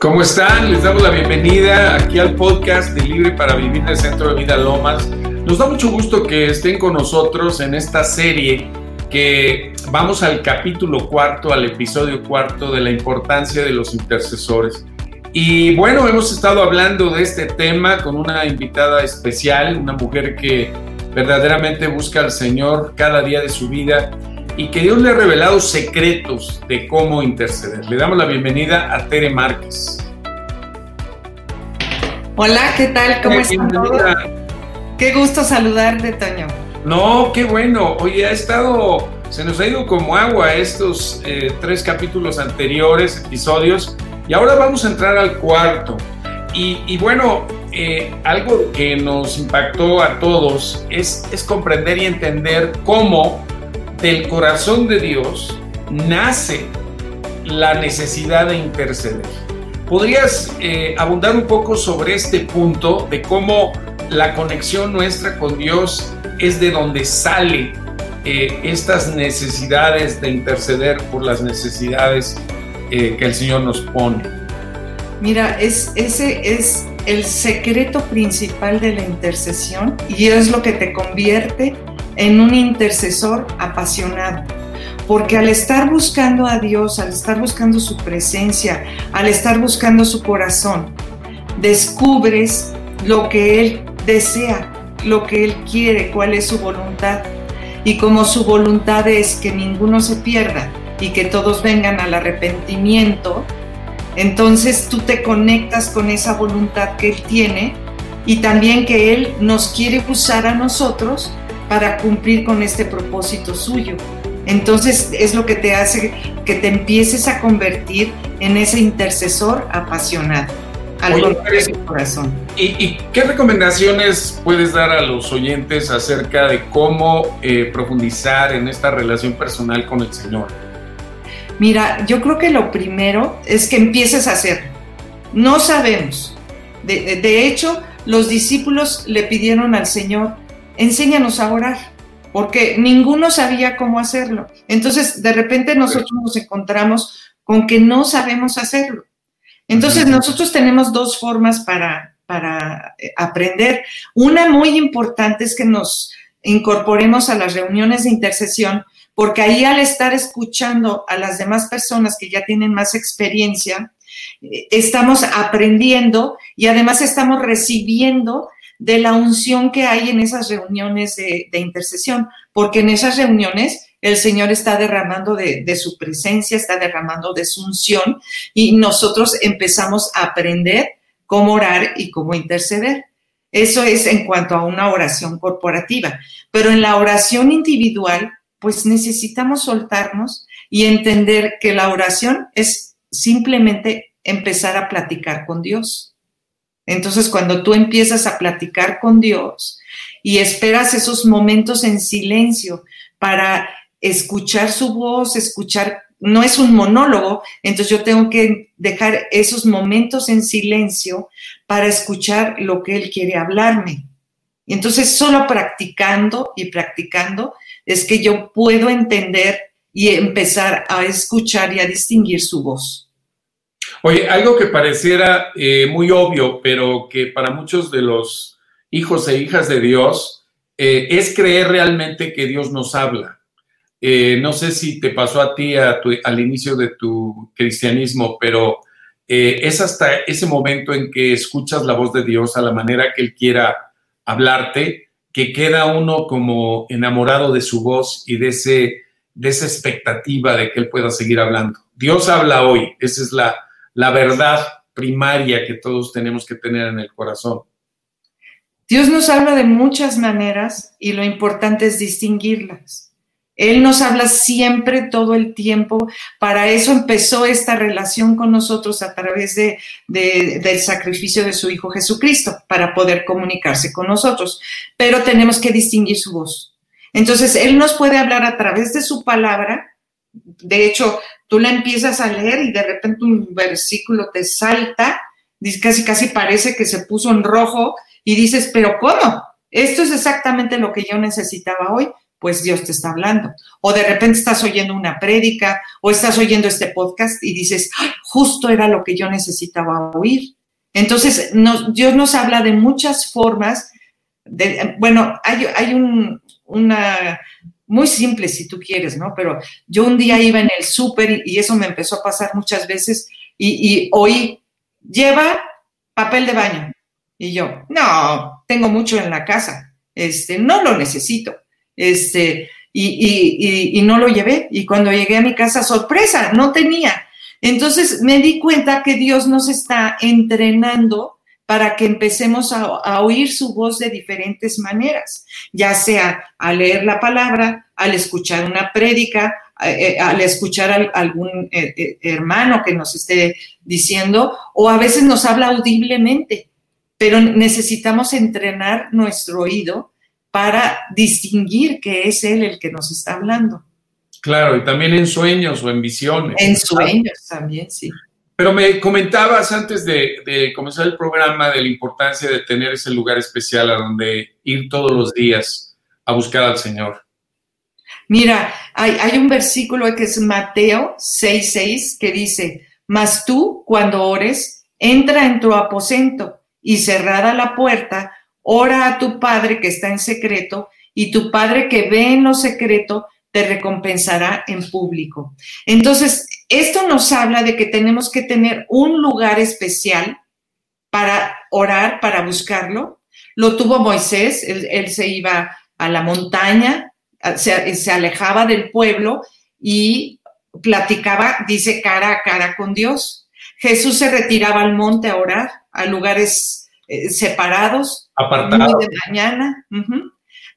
¿Cómo están? Les damos la bienvenida aquí al podcast de Libre para Vivir del Centro de Vida Lomas. Nos da mucho gusto que estén con nosotros en esta serie que vamos al capítulo cuarto, al episodio cuarto de la importancia de los intercesores. Y bueno, hemos estado hablando de este tema con una invitada especial, una mujer que verdaderamente busca al Señor cada día de su vida y que Dios le ha revelado secretos de cómo interceder. Le damos la bienvenida a Tere Márquez. Hola, ¿qué tal? ¿Cómo están todos? Qué gusto saludarte, Toño. No, qué bueno. Oye, ha estado, se nos ha ido como agua estos eh, tres capítulos anteriores, episodios, y ahora vamos a entrar al cuarto. Y, bueno, eh, algo que nos impactó a todos es, es comprender y entender cómo del corazón de Dios nace la necesidad de interceder. ¿Podrías eh, abundar un poco sobre este punto de cómo la conexión nuestra con Dios es de donde sale eh, estas necesidades de interceder por las necesidades eh, que el Señor nos pone? Mira, es, ese es el secreto principal de la intercesión y es lo que te convierte en un intercesor apasionado. Porque al estar buscando a Dios, al estar buscando su presencia, al estar buscando su corazón, descubres lo que Él desea, lo que Él quiere, cuál es su voluntad. Y como su voluntad es que ninguno se pierda y que todos vengan al arrepentimiento, entonces tú te conectas con esa voluntad que Él tiene y también que Él nos quiere usar a nosotros para cumplir con este propósito suyo. Entonces es lo que te hace que te empieces a convertir en ese intercesor apasionado. Al de su corazón. ¿y, qué recomendaciones puedes dar a los oyentes acerca de cómo eh, profundizar en esta relación personal con el Señor? Mira, yo creo que lo primero es que empieces a hacer. No sabemos. de hecho, los discípulos le pidieron al Señor enséñanos a orar, porque ninguno sabía cómo hacerlo. Entonces, de repente nosotros nos encontramos con que no sabemos hacerlo. Entonces, nosotros tenemos dos formas para, para eh, aprender. Una muy importante es que nos incorporemos a las reuniones de intercesión, porque ahí al estar escuchando a las demás personas que ya tienen más experiencia, eh, estamos aprendiendo y además estamos recibiendo de la unción que hay en esas reuniones de, intercesión, porque en esas reuniones el Señor está derramando de, de, su presencia, está derramando de su unción y nosotros empezamos a aprender cómo orar y cómo interceder. Eso es en cuanto a una oración corporativa, pero en la oración individual, pues necesitamos soltarnos y entender que la oración es simplemente empezar a platicar con Dios entonces, cuando tú empiezas a platicar con Dios y esperas esos momentos en silencio para escuchar su voz, escuchar, no es un monólogo, entonces yo tengo que dejar esos momentos en silencio para escuchar lo que Él quiere hablarme. Y entonces, solo practicando y practicando es que yo puedo entender y empezar a escuchar y a distinguir su voz. Oye, algo que pareciera eh, muy obvio, pero que para muchos de los hijos e hijas de Dios eh, es creer realmente que Dios nos habla. Eh, no sé si te pasó a ti al inicio de tu cristianismo, pero es hasta ese momento en que escuchas la voz de Dios a la manera que Él quiera hablarte, que queda uno como enamorado de su voz y de, ese, de esa expectativa de que Él pueda seguir hablando. Dios habla hoy, esa es la, la verdad primaria que todos tenemos que tener en el corazón. Dios nos habla de muchas maneras y lo importante es distinguirlas. Él nos habla siempre, todo el tiempo. Para eso empezó esta relación con nosotros a través de, del sacrificio de su Hijo Jesucristo, para poder comunicarse con nosotros. Pero tenemos que distinguir su voz. Entonces, Él nos puede hablar a través de su palabra. De hecho, tú la empiezas a leer y de repente un versículo te salta, casi casi parece que se puso en rojo y dices, pero ¿cómo? Esto es exactamente lo que yo necesitaba hoy, pues Dios te está hablando. O de repente estás oyendo una prédica o estás oyendo este podcast y dices, justo era lo que yo necesitaba oír. Entonces, Dios nos habla de muchas formas. De, bueno, hay, hay un, una muy simple si tú quieres, ¿no? Pero yo un día iba en el súper y eso me empezó a pasar muchas veces y, y oí, lleva papel de baño. Y yo, no, tengo mucho en la casa, este, no lo necesito. Este, y, y, no lo llevé. Y cuando llegué a mi casa, sorpresa, no tenía. Entonces me di cuenta que Dios nos está entrenando para que empecemos a, oír su voz de diferentes maneras, ya sea al leer la palabra, al escuchar una prédica, eh, al escuchar a algún eh, eh, hermano que nos esté diciendo, o a veces nos habla audiblemente, pero necesitamos entrenar nuestro oído para distinguir que es Él el que nos está hablando. Claro, y también en sueños o en visiones. En sueños también, sí. Pero me comentabas antes de, comenzar el programa de la importancia de tener ese lugar especial a donde ir todos los días a buscar al Señor. Mira, hay, hay un versículo que es Mateo 6:6 que dice, mas tú cuando ores, entra en tu aposento y cerrada la puerta, ora a tu Padre que está en secreto, y tu Padre que ve en lo secreto te recompensará en público. Entonces, esto nos habla de que tenemos que tener un lugar especial para orar, para buscarlo. Lo tuvo Moisés, él, se iba a la montaña, se, se, alejaba del pueblo y platicaba, dice, cara a cara con Dios. Jesús se retiraba al monte a orar, a lugares eh, separados, apartados. de mañana.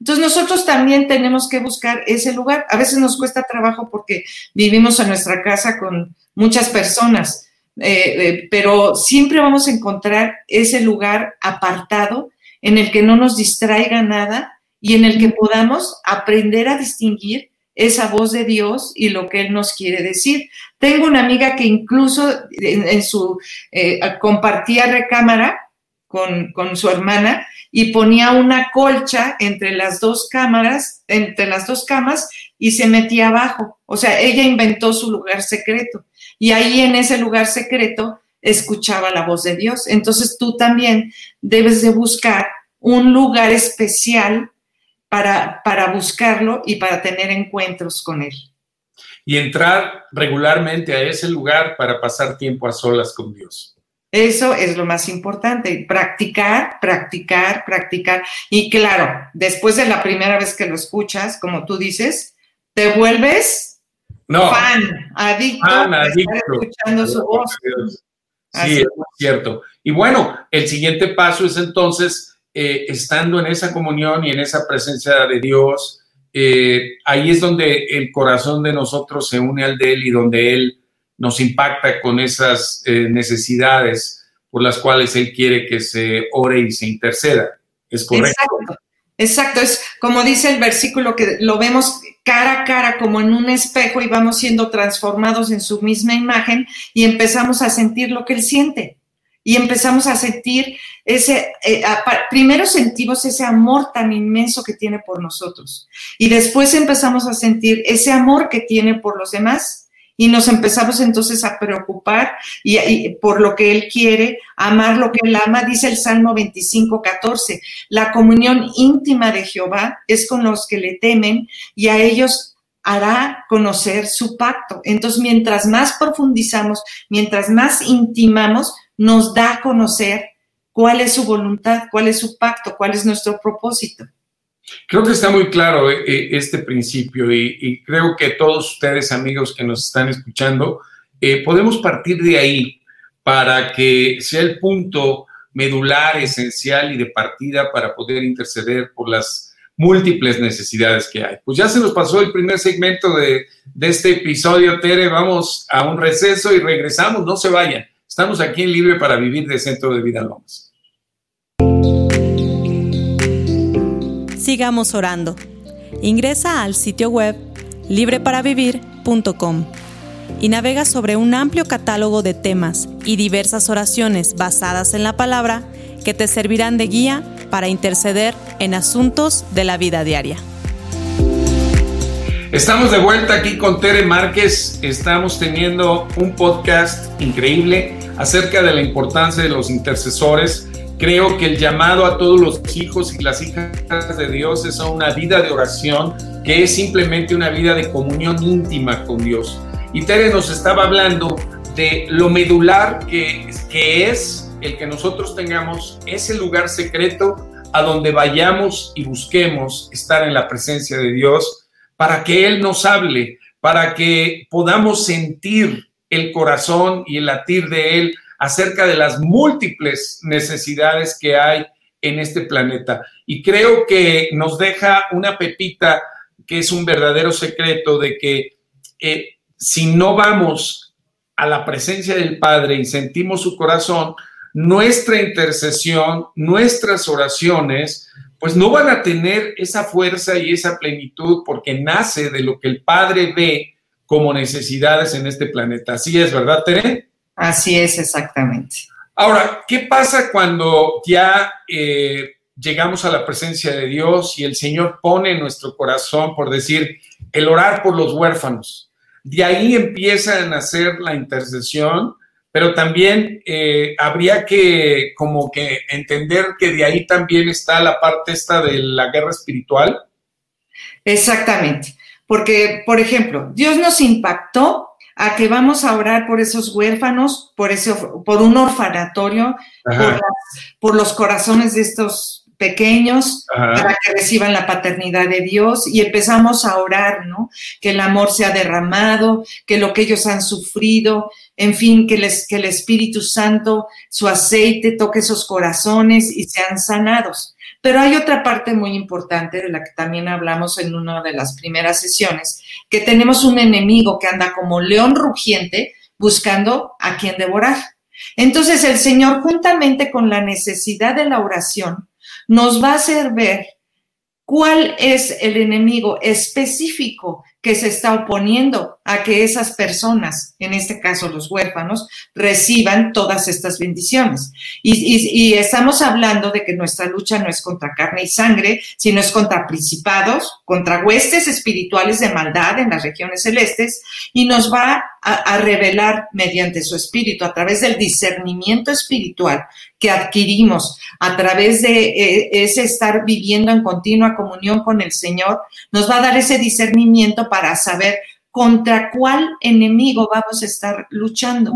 Entonces nosotros también tenemos que buscar ese lugar. A veces nos cuesta trabajo porque vivimos en nuestra casa con muchas personas, eh, eh, pero siempre vamos a encontrar ese lugar apartado en el que no nos distraiga nada y en el que podamos aprender a distinguir esa voz de Dios y lo que Él nos quiere decir. Tengo una amiga que incluso en, su compartía recámara con, su hermana y ponía una colcha entre las dos cámaras, entre las dos camas y se metía abajo. O sea, ella inventó su lugar secreto y ahí en ese lugar secreto escuchaba la voz de Dios. Entonces tú también debes de buscar un lugar especial para, para buscarlo y para tener encuentros con Él. Y entrar regularmente a ese lugar para pasar tiempo a solas con Dios. Eso es lo más importante, practicar, practicar, practicar. Y claro, después de la primera vez que lo escuchas, como tú dices, te vuelves fan, adicto, a estar escuchando su voz. Sí, es cierto. Y bueno, el siguiente paso es entonces, eh, estando en esa comunión y en esa presencia de Dios, eh, ahí es donde el corazón de nosotros se une al de Él y donde Él nos impacta con esas eh, necesidades por las cuales Él quiere que se ore y se interceda. ¿Es correcto? Exacto. Exacto, es como dice el versículo que lo vemos cara a cara como en un espejo y vamos siendo transformados en su misma imagen y empezamos a sentir lo que él siente y empezamos a sentir ese, eh, primero sentimos ese amor tan inmenso que tiene por nosotros y después empezamos a sentir ese amor que tiene por los demás y nos empezamos entonces a preocupar y, por lo que Él quiere, amar lo que Él ama, dice el Salmo 25, 14. La comunión íntima de Jehová es con los que le temen y a ellos hará conocer su pacto. Entonces, mientras más profundizamos, mientras más intimamos, nos da a conocer cuál es su voluntad, cuál es su pacto, cuál es nuestro propósito. Creo que está muy claro eh, eh, este principio y, creo que todos ustedes, amigos que nos están escuchando, eh, podemos partir de ahí para que sea el punto medular, esencial y de partida para poder interceder por las múltiples necesidades que hay. Pues ya se nos pasó el primer segmento de, de este episodio, Tere. Vamos a un receso y regresamos. No se vayan. Estamos aquí en Libre para Vivir de Centro de Vida Lomas. Sigamos orando. Ingresa al sitio web libreparavivir.com y navega sobre un amplio catálogo de temas y diversas oraciones basadas en la palabra que te servirán de guía para interceder en asuntos de la vida diaria. Estamos de vuelta aquí con Tere Márquez. Estamos teniendo un podcast increíble acerca de la importancia de los intercesores. Creo que el llamado a todos los hijos y las hijas de Dios es a una vida de oración, que es simplemente una vida de comunión íntima con Dios. Y Tere nos estaba hablando de lo medular que, que es el que nosotros tengamos ese lugar secreto a donde vayamos y busquemos estar en la presencia de Dios para que Él nos hable, para que podamos sentir el corazón y el latir de Él acerca de las múltiples necesidades que hay en este planeta. Y creo que nos deja una pepita que es un verdadero secreto de que eh, si no vamos a la presencia del Padre y sentimos su corazón, nuestra intercesión, nuestras oraciones pues no van a tener esa fuerza y esa plenitud porque nace de lo que el Padre ve como necesidades en este planeta. Así es, ¿verdad, Tere? Así es, exactamente. Ahora, ¿qué pasa cuando ya eh, llegamos a la presencia de Dios y el Señor pone en nuestro corazón, por decir, el orar por los huérfanos? De ahí empieza a nacer la intercesión pero también eh, habría que como que entender que de ahí también está la parte esta de la guerra espiritual. Exactamente, porque, por ejemplo, Dios nos impactó a que vamos a orar por esos huérfanos, por, ese, por un orfanatorio, por, por, los corazones de estos pequeños para que reciban la paternidad de Dios y empezamos a orar, ¿no? Que el amor sea derramado, que lo que ellos han sufrido, en fin, que, les, que el Espíritu Santo, su aceite toque esos corazones y sean sanados. Pero hay otra parte muy importante de la que también hablamos en una de las primeras sesiones, que tenemos un enemigo que anda como león rugiente buscando a quien devorar. Entonces el Señor, juntamente con la necesidad de la oración, nos va a hacer ver cuál es el enemigo específico que se está oponiendo a que esas personas, en este caso los huérfanos, reciban todas estas bendiciones. Y, estamos hablando de que nuestra lucha no es contra carne y sangre, sino es contra principados, contra huestes espirituales de maldad en las regiones celestes, y nos va a, revelar mediante su espíritu, a través del discernimiento espiritual que adquirimos, a través de eh, ese estar viviendo en continua comunión con el Señor, nos va a dar ese discernimiento para saber contra cuál enemigo vamos a estar luchando.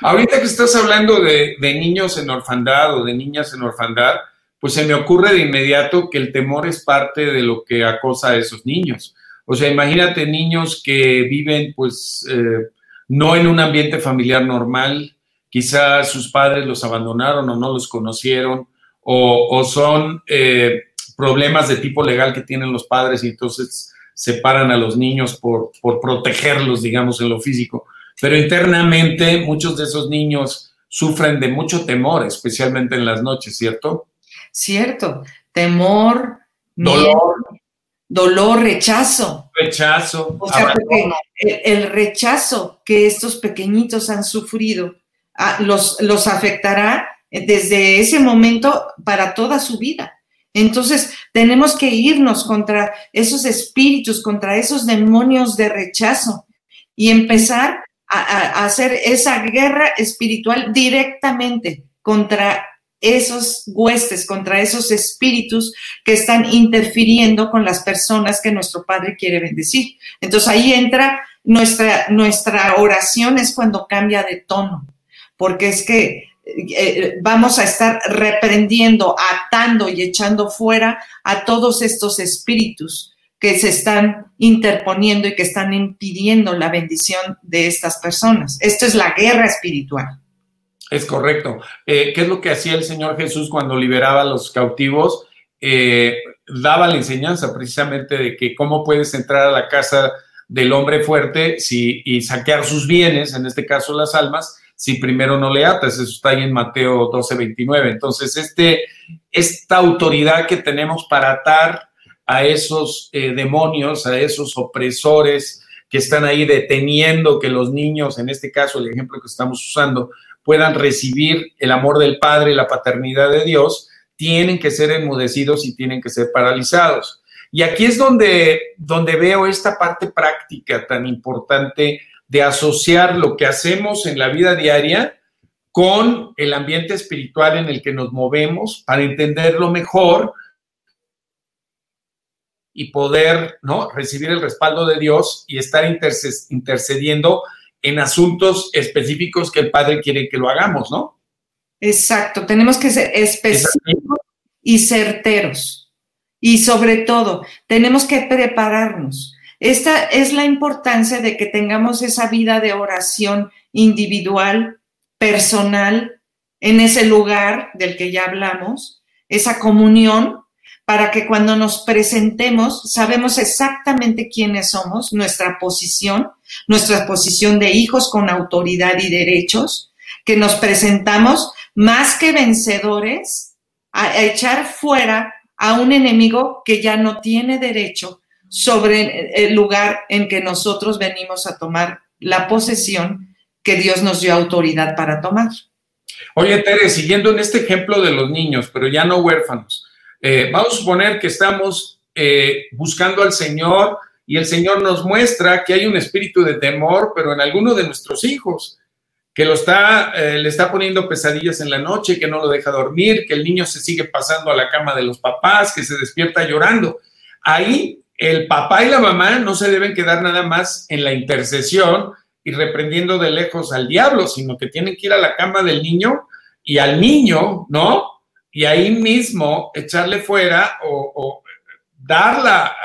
Ahorita que estás hablando de, niños en orfandad o de niñas en orfandad, pues se me ocurre de inmediato que el temor es parte de lo que acosa a esos niños. O sea, imagínate niños que viven pues eh, no en un ambiente familiar normal, quizás sus padres los abandonaron o no los conocieron, o, son eh, problemas de tipo legal que tienen los padres y entonces separan a los niños por, por protegerlos, digamos, en lo físico. Pero internamente muchos de esos niños sufren de mucho temor, especialmente en las noches, ¿cierto? Cierto, temor, dolor, dolor, rechazo. Rechazo. O sea, el, rechazo que estos pequeñitos han sufrido ah, los, los afectará desde ese momento para toda su vida. Entonces, tenemos que irnos contra esos espíritus, contra esos demonios de rechazo y empezar a, hacer esa guerra espiritual directamente contra esos huestes, contra esos espíritus que están interfiriendo con las personas que nuestro Padre quiere bendecir. Entonces ahí entra nuestra, nuestra oración es cuando cambia de tono, porque es que eh, vamos a estar reprendiendo, atando y echando fuera a todos estos espíritus que se están interponiendo y que están impidiendo la bendición de estas personas. Esto es la guerra espiritual. Es correcto. Eh, ¿Qué es lo que hacía el Señor Jesús cuando liberaba a los cautivos? Eh, daba la enseñanza precisamente de que cómo puedes entrar a la casa del hombre fuerte y saquear sus bienes, en este caso las almas, si primero no le atas. Eso está ahí en Mateo 12, 29. Entonces, este, esta autoridad que tenemos para atar a esos eh, demonios, a esos opresores que están ahí deteniendo que los niños, en este caso el ejemplo que estamos usando, puedan recibir el amor del Padre y la paternidad de Dios, tienen que ser enmudecidos y tienen que ser paralizados. Y aquí es donde, donde veo esta parte práctica tan importante de asociar lo que hacemos en la vida diaria con el ambiente espiritual en el que nos movemos para entenderlo mejor y poder ¿no? recibir el respaldo de Dios y estar intercediendo en asuntos específicos que el Padre quiere que lo hagamos, ¿no? Exacto, tenemos que ser específicos y certeros. Y sobre todo, tenemos que prepararnos. Esta es la importancia de que tengamos esa vida de oración individual, personal, en ese lugar del que ya hablamos, esa comunión para que cuando nos presentemos sabemos exactamente quiénes somos, nuestra posición, nuestra posición de hijos con autoridad y derechos, que nos presentamos más que vencedores a echar fuera a un enemigo que ya no tiene derecho sobre el lugar en que nosotros venimos a tomar la posesión que Dios nos dio autoridad para tomar. Oye, Tere, siguiendo en este ejemplo de los niños, pero ya no huérfanos, eh, vamos a suponer que estamos eh, buscando al Señor y el Señor nos muestra que hay un espíritu de temor, pero en alguno de nuestros hijos, que lo está, eh, le está poniendo pesadillas en la noche, que no lo deja dormir, que el niño se sigue pasando a la cama de los papás, que se despierta llorando. Ahí el papá y la mamá no se deben quedar nada más en la intercesión y reprendiendo de lejos al diablo, sino que tienen que ir a la cama del niño y al niño, ¿no? y ahí mismo echarle fuera o, dar la,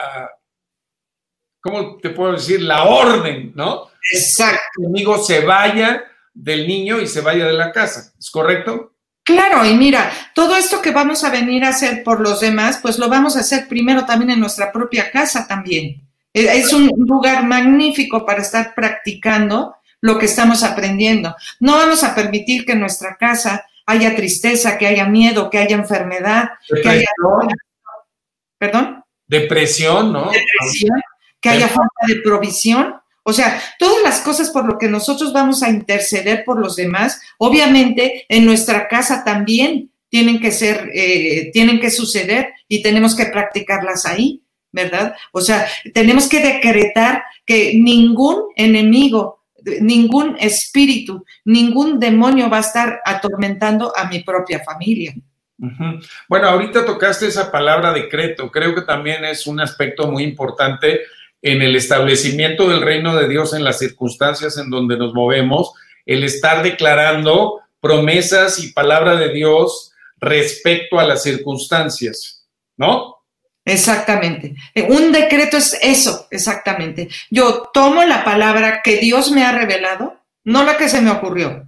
¿cómo te puedo decir? La orden, ¿no? Exacto. Que el amigo se vaya del niño y se vaya de la casa, ¿es correcto? Claro, y mira, todo esto que vamos a venir a hacer por los demás, pues lo vamos a hacer primero también en nuestra propia casa también. E, es un lugar magnífico para estar practicando lo que estamos aprendiendo. No vamos a permitir que en nuestra casa haya tristeza, que haya miedo, que haya enfermedad, que haya... ¿Perdón? Depresión, ¿no? Depresión, que haya falta de provisión. O sea, todas las cosas por lo que nosotros vamos a interceder por los demás, obviamente en nuestra casa también tienen que ser, eh, tienen que suceder y tenemos que practicarlas ahí, ¿verdad? O sea, tenemos que decretar que ningún enemigo ningún espíritu, ningún demonio va a estar atormentando a mi propia familia. Bueno, ahorita tocaste esa palabra decreto. Creo que también es un aspecto muy importante en el establecimiento del reino de Dios en las circunstancias en donde nos movemos, el estar declarando promesas y palabra de Dios respecto a las circunstancias, ¿no? Exactamente. Eh, un decreto es eso, exactamente. Yo tomo la palabra que Dios me ha revelado, no la que se me ocurrió.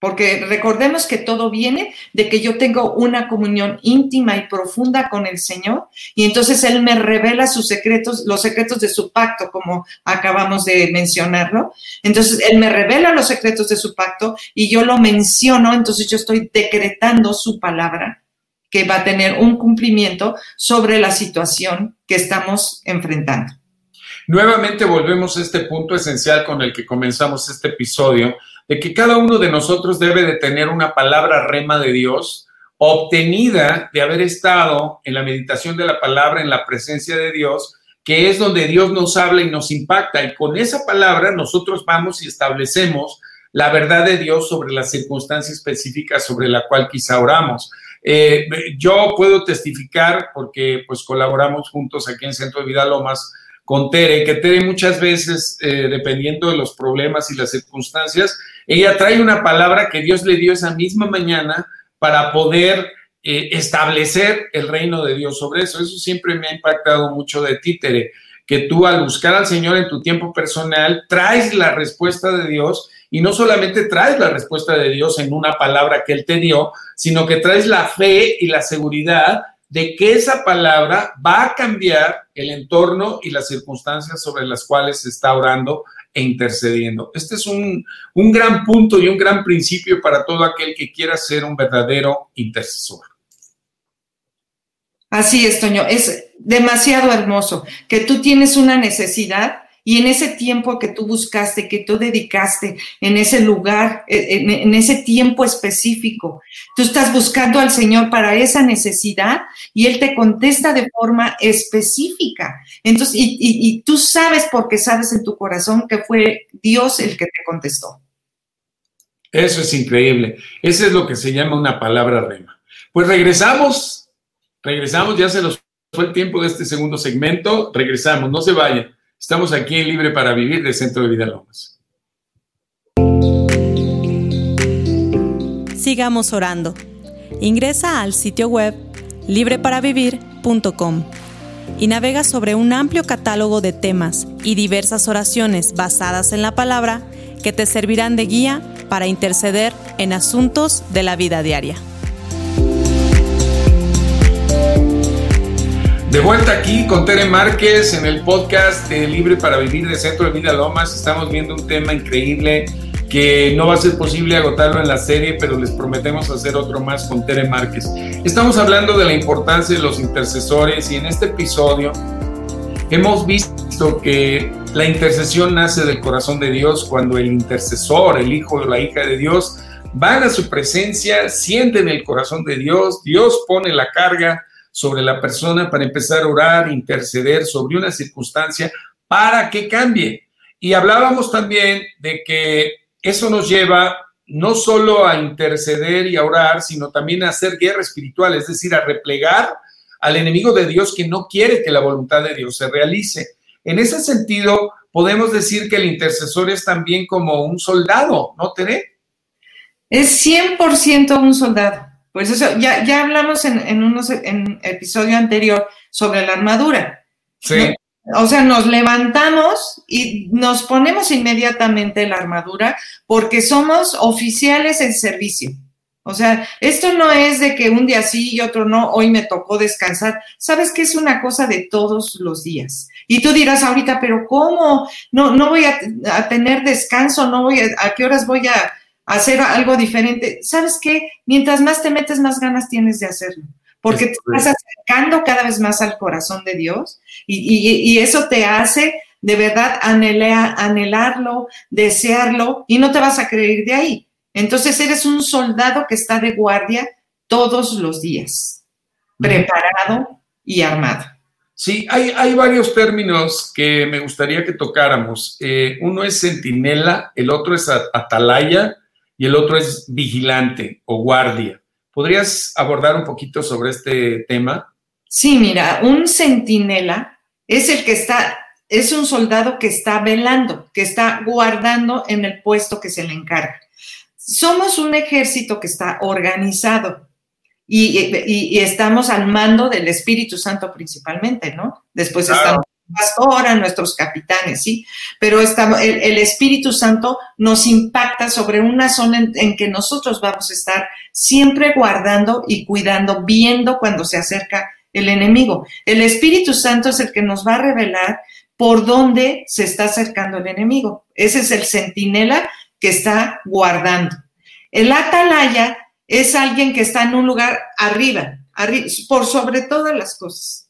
Porque recordemos que todo viene de que yo tengo una comunión íntima y profunda con el Señor y entonces Él me revela sus secretos, los secretos de su pacto, como acabamos de mencionarlo. Entonces Él me revela los secretos de su pacto y yo lo menciono, entonces yo estoy decretando su palabra que va a tener un cumplimiento sobre la situación que estamos enfrentando. Nuevamente volvemos a este punto esencial con el que comenzamos este episodio, de que cada uno de nosotros debe de tener una palabra rema de Dios obtenida de haber estado en la meditación de la palabra, en la presencia de Dios, que es donde Dios nos habla y nos impacta. Y con esa palabra nosotros vamos y establecemos la verdad de Dios sobre la circunstancia específica sobre la cual quizá oramos. Eh, yo puedo testificar, porque pues colaboramos juntos aquí en Centro de Vida Lomas con Tere, que Tere muchas veces, eh, dependiendo de los problemas y las circunstancias, ella trae una palabra que Dios le dio esa misma mañana para poder eh, establecer el reino de Dios sobre eso. Eso siempre me ha impactado mucho de ti, Tere, que tú al buscar al Señor en tu tiempo personal, traes la respuesta de Dios y no solamente traes la respuesta de Dios en una palabra que Él te dio, sino que traes la fe y la seguridad de que esa palabra va a cambiar el entorno y las circunstancias sobre las cuales se está orando e intercediendo. Este es un, un gran punto y un gran principio para todo aquel que quiera ser un verdadero intercesor. Así es, Toño, es demasiado hermoso que tú tienes una necesidad Y en ese tiempo que tú buscaste, que tú dedicaste, en ese lugar, en, ese tiempo específico, tú estás buscando al Señor para esa necesidad y Él te contesta de forma específica. Entonces, y, y tú sabes porque sabes en tu corazón que fue Dios el que te contestó. Eso es increíble. Eso es lo que se llama una palabra rema. Pues regresamos, regresamos, ya se nos fue el tiempo de este segundo segmento, regresamos, no se vayan. Estamos aquí en Libre para Vivir del Centro de Vida Lomas. Sigamos orando. Ingresa al sitio web libreparavivir.com y navega sobre un amplio catálogo de temas y diversas oraciones basadas en la palabra que te servirán de guía para interceder en asuntos de la vida diaria. De vuelta aquí con Tere Márquez en el podcast de Libre para Vivir de Centro de Vida Lomas. Estamos viendo un tema increíble que no va a ser posible agotarlo en la serie, pero les prometemos hacer otro más con Tere Márquez. Estamos hablando de la importancia de los intercesores y en este episodio hemos visto que la intercesión nace del corazón de Dios cuando el intercesor, el hijo o la hija de Dios, van a su presencia, sienten el corazón de Dios, Dios pone la carga sobre la persona para empezar a orar, interceder sobre una circunstancia para que cambie. Y hablábamos también de que eso nos lleva no solo a interceder y a orar, sino también a hacer guerra espiritual, es decir, a replegar al enemigo de Dios que no quiere que la voluntad de Dios se realice. En ese sentido, podemos decir que el intercesor es también como un soldado, ¿no, Tere? Es 100% un soldado. Pues eso, ya, ya hablamos en, en unos en episodio anterior sobre la armadura. Sí. O sea, nos levantamos y nos ponemos inmediatamente la armadura porque somos oficiales en servicio. O sea, esto no es de que un día sí y otro no, hoy me tocó descansar. Sabes que es una cosa de todos los días. Y tú dirás ahorita, pero ¿cómo? No, no voy a, a tener descanso, no voy a, ¿a qué horas voy a, hacer algo diferente. ¿Sabes qué? Mientras más te metes, más ganas tienes de hacerlo, porque te estás acercando cada vez más al corazón de Dios y, eso te hace de verdad anhelarlo, desearlo y no te vas a creer de ahí. Entonces eres un soldado que está de guardia todos los días, preparado y armado. Sí, hay, hay, varios términos que me gustaría que tocáramos. Eh, uno es centinela, el otro es atalaya y el otro es vigilante o guardia. ¿Podrías abordar un poquito sobre este tema? Sí, mira, un centinela es el que está, es un soldado que está velando, que está guardando en el puesto que se le encarga. Somos un ejército que está organizado y, estamos al mando del Espíritu Santo principalmente, ¿no? Después estamos pastora, nuestros capitanes, ¿sí? Pero estamos, el, Espíritu Santo nos impacta sobre una zona en, que nosotros vamos a estar siempre guardando y cuidando, viendo cuando se acerca el enemigo. El Espíritu Santo es el que nos va a revelar por dónde se está acercando el enemigo. Ese es el centinela que está guardando. El atalaya es alguien que está en un lugar arriba, arriba por sobre todas las cosas.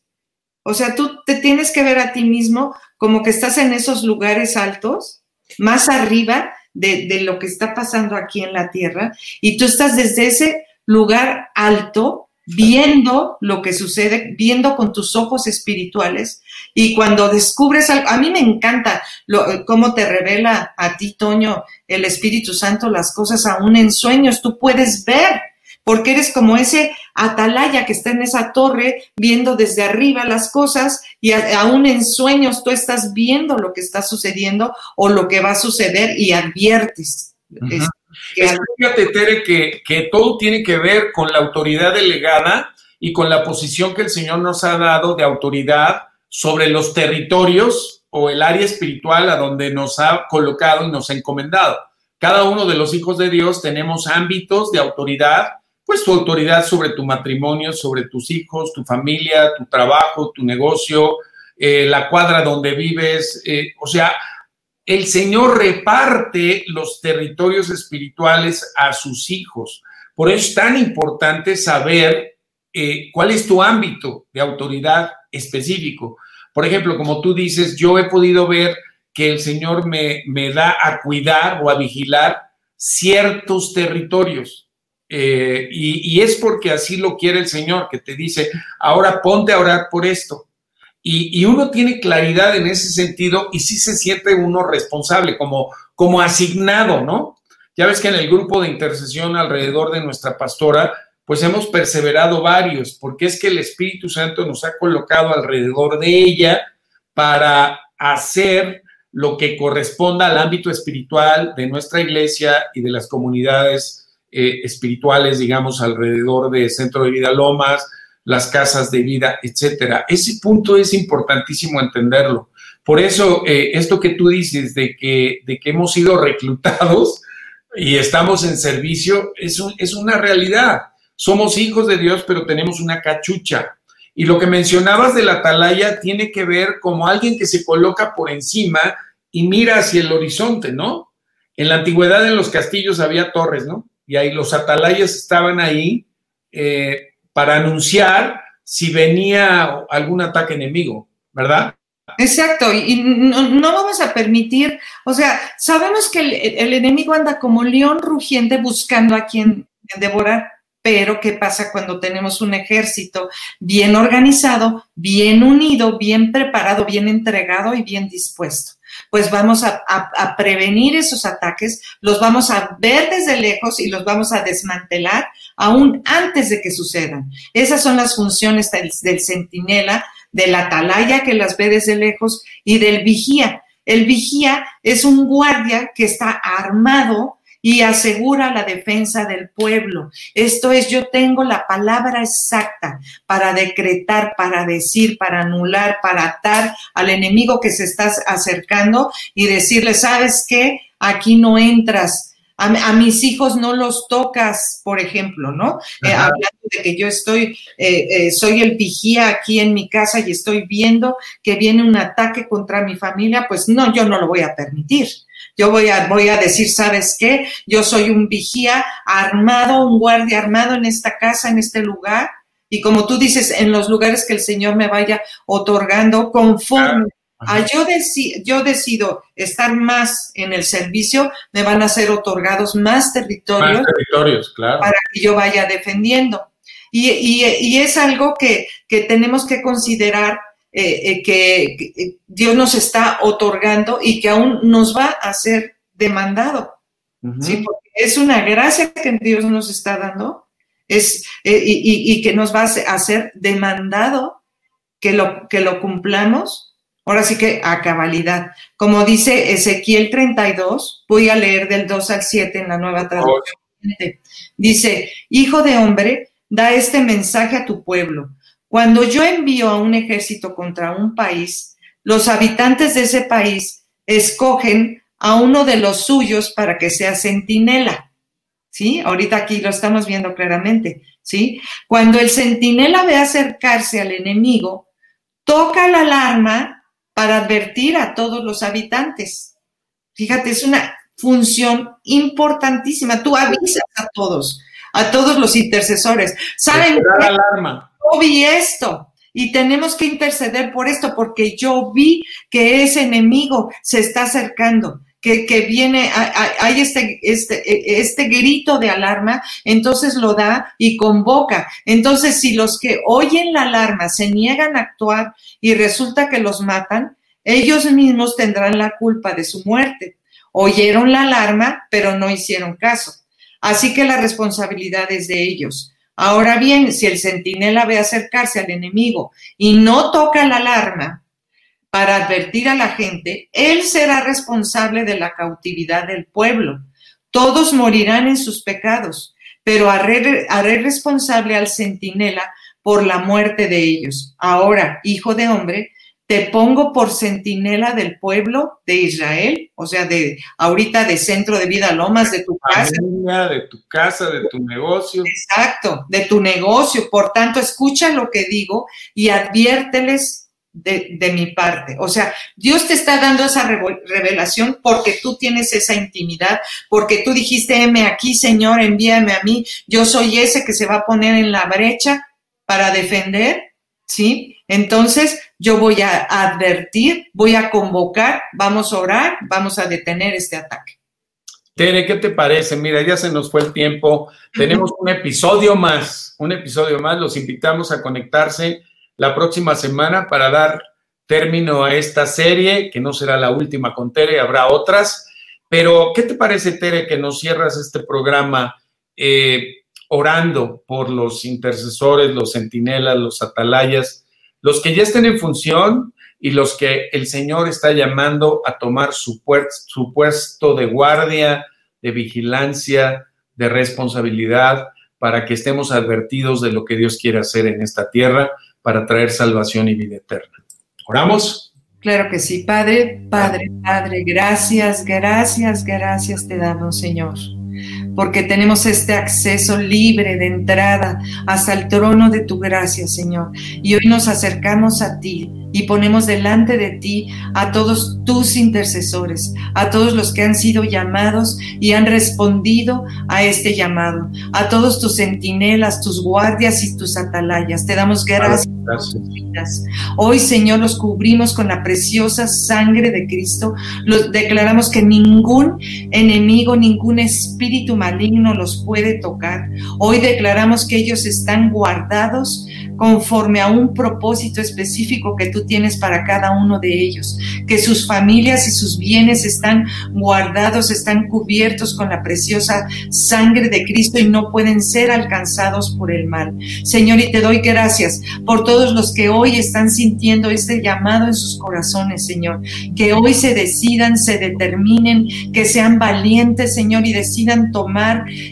O sea, tú te tienes que ver a ti mismo como que estás en esos lugares altos, más arriba de, lo que está pasando aquí en la tierra, y tú estás desde ese lugar alto viendo lo que sucede, viendo con tus ojos espirituales, y cuando descubres algo, a mí me encanta lo, cómo te revela a ti, Toño, el Espíritu Santo, las cosas aún en sueños, tú puedes ver porque eres como ese atalaya que está en esa torre viendo desde arriba las cosas y aún en sueños tú estás viendo lo que está sucediendo o lo que va a suceder y adviertes. fíjate, Tere, que, que todo tiene que ver con la autoridad delegada y con la posición que el Señor nos ha dado de autoridad sobre los territorios o el área espiritual a donde nos ha colocado y nos ha encomendado. Cada uno de los hijos de Dios tenemos ámbitos de autoridad pues tu autoridad sobre tu matrimonio, sobre tus hijos, tu familia, tu trabajo, tu negocio, eh, la cuadra donde vives. Eh, o sea, el Señor reparte los territorios espirituales a sus hijos. Por eso es tan importante saber eh, cuál es tu ámbito de autoridad específico. Por ejemplo, como tú dices, yo he podido ver que el Señor me, me da a cuidar o a vigilar ciertos territorios. Eh, y, es porque así lo quiere el Señor, que te dice, ahora ponte a orar por esto. Y, uno tiene claridad en ese sentido y sí se siente uno responsable, como, como asignado, ¿no? Ya ves que en el grupo de intercesión alrededor de nuestra pastora, pues hemos perseverado varios, porque es que el Espíritu Santo nos ha colocado alrededor de ella para hacer lo que corresponda al ámbito espiritual de nuestra iglesia y de las comunidades eh, espirituales, digamos, alrededor de Centro de Vida Lomas, las casas de vida, etcétera. Ese punto es importantísimo entenderlo. Por eso, eh, esto que tú dices de que, de que hemos sido reclutados y estamos en servicio, es, es una realidad. Somos hijos de Dios, pero tenemos una cachucha. Y lo que mencionabas de la atalaya tiene que ver como alguien que se coloca por encima y mira hacia el horizonte, ¿no? En la antigüedad en los castillos había torres, ¿no? Y ahí los atalayas estaban ahí eh, para anunciar si venía algún ataque enemigo, ¿verdad? Exacto, y no, vamos a permitir, o sea, sabemos que el, enemigo anda como león rugiente buscando a quien devorar, pero ¿qué pasa cuando tenemos un ejército bien organizado, bien unido, bien preparado, bien entregado y bien dispuesto? Pues vamos a, prevenir esos ataques, los vamos a ver desde lejos y los vamos a desmantelar aún antes de que sucedan. Esas son las funciones del, del centinela, del atalaya que las ve desde lejos y del vigía. El vigía es un guardia que está armado y asegura la defensa del pueblo. Esto es, yo tengo la palabra exacta para decretar, para decir, para anular, para atar al enemigo que se está acercando y decirle, ¿sabes qué? Aquí no entras. A, mis hijos no los tocas, por ejemplo, ¿no? Eh, hablando de que yo estoy, eh, eh, soy el vigía aquí en mi casa y estoy viendo que viene un ataque contra mi familia, pues no, yo no lo voy a permitir. Yo voy a, voy a decir, ¿sabes qué? Yo soy un vigía armado, un guardia armado en esta casa, en este lugar. Y como tú dices, en los lugares que el Señor me vaya otorgando conforme a yo, yo decido estar más en el servicio, me van a ser otorgados más territorios, territorios claro. para que yo vaya defendiendo. Y, y, y es algo que, que, tenemos que considerar eh, eh, que, Dios nos está otorgando y que aún nos va a ser demandado. ¿sí? Porque es una gracia que Dios nos está dando es, eh, y, que nos va a ser demandado que lo, que lo cumplamos. Ahora sí que a cabalidad. Como dice Ezequiel 32, voy a leer del 2 al 7 en la nueva traducción. Dice, Hijo de hombre, da este mensaje a tu pueblo cuando yo envío a un ejército contra un país, los habitantes de ese país escogen a uno de los suyos para que sea centinela. ¿Sí? Ahorita aquí lo estamos viendo claramente. ¿Sí? Cuando el centinela ve acercarse al enemigo, toca la alarma para advertir a todos los habitantes. Fíjate, es una función importantísima. Tú avisas a todos, a todos los intercesores. ¿Saben? La alarma yo vi esto y tenemos que interceder por esto porque yo vi que ese enemigo se está acercando. Que, que viene, hay este, este, este grito de alarma, entonces lo da y convoca. Entonces, si los que oyen la alarma se niegan a actuar y resulta que los matan, ellos mismos tendrán la culpa de su muerte. Oyeron la alarma, pero no hicieron caso. Así que la responsabilidad es de ellos. Ahora bien, si el centinela ve acercarse al enemigo y no toca la alarma para advertir a la gente, él será responsable de la cautividad del pueblo. Todos morirán en sus pecados, pero haré, responsable al centinela por la muerte de ellos. Ahora, hijo de hombre, te pongo por centinela del pueblo de Israel, o sea, de ahorita de centro de vida Lomas, de tu casa. De tu casa, de tu negocio. Exacto, de tu negocio. Por tanto, escucha lo que digo y adviérteles de, de mi parte. O sea, Dios te está dando esa revelación porque tú tienes esa intimidad, porque tú dijiste, heme aquí, Señor, envíame a mí. Yo soy ese que se va a poner en la brecha para defender, ¿sí? Entonces, yo voy a advertir, voy a convocar, vamos a orar, vamos a detener este ataque. Tere, ¿qué te parece? Mira, ya se nos fue el tiempo. Tenemos un episodio más, un episodio más. Los invitamos a conectarse la próxima semana para dar término a esta serie, que no será la última con Tere, habrá otras. Pero, ¿qué te parece, Tere, que nos cierras este programa eh, orando por los intercesores, los centinelas, los atalayas, los que ya estén en función y los que el Señor está llamando a tomar su, su puesto de guardia, de vigilancia, de responsabilidad, para que estemos advertidos de lo que Dios quiere hacer en esta tierra para traer salvación y vida eterna. ¿Oramos? Claro que sí, Padre, Padre, Padre, gracias, gracias, gracias te damos, Señor porque tenemos este acceso libre de entrada hasta el trono de tu gracia, Señor. Y hoy nos acercamos a ti y ponemos delante de ti a todos tus intercesores, a todos los que han sido llamados y han respondido a este llamado, a todos tus centinelas, tus guardias y tus atalayas. Te damos gracias. gracias. Hoy, Señor, los cubrimos con la preciosa sangre de Cristo. Los declaramos que ningún enemigo, ningún espíritu maligno los puede tocar. Hoy declaramos que ellos están guardados conforme a un propósito específico que tú tienes para cada uno de ellos, que sus familias y sus bienes están guardados, están cubiertos con la preciosa sangre de Cristo y no pueden ser alcanzados por el mal. Señor, y te doy gracias por todos los que hoy están sintiendo este llamado en sus corazones, Señor, que hoy se decidan, se determinen, que sean valientes, Señor, y decidan tomar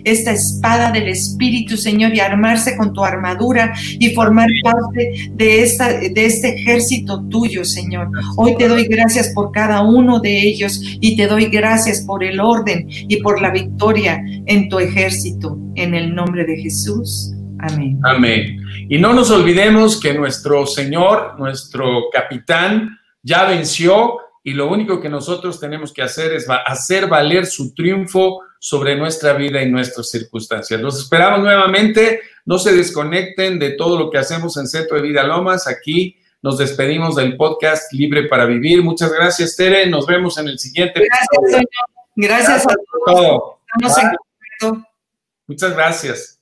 esta espada del Espíritu, Señor, y armarse con tu armadura y formar parte de, esta, de este ejército tuyo, Señor. Hoy te doy gracias por cada uno de ellos y te doy gracias por el orden y por la victoria en tu ejército. En el nombre de Jesús. Amén. Amén. Y no nos olvidemos que nuestro Señor, nuestro capitán, ya venció y lo único que nosotros tenemos que hacer es hacer valer su triunfo sobre nuestra vida y nuestras circunstancias. Los esperamos nuevamente. No se desconecten de todo lo que hacemos en Centro de Vida Lomas. Aquí nos despedimos del podcast Libre para Vivir. Muchas gracias, Tere. Nos vemos en el siguiente. Gracias, Gracias, a todos. Muchas gracias.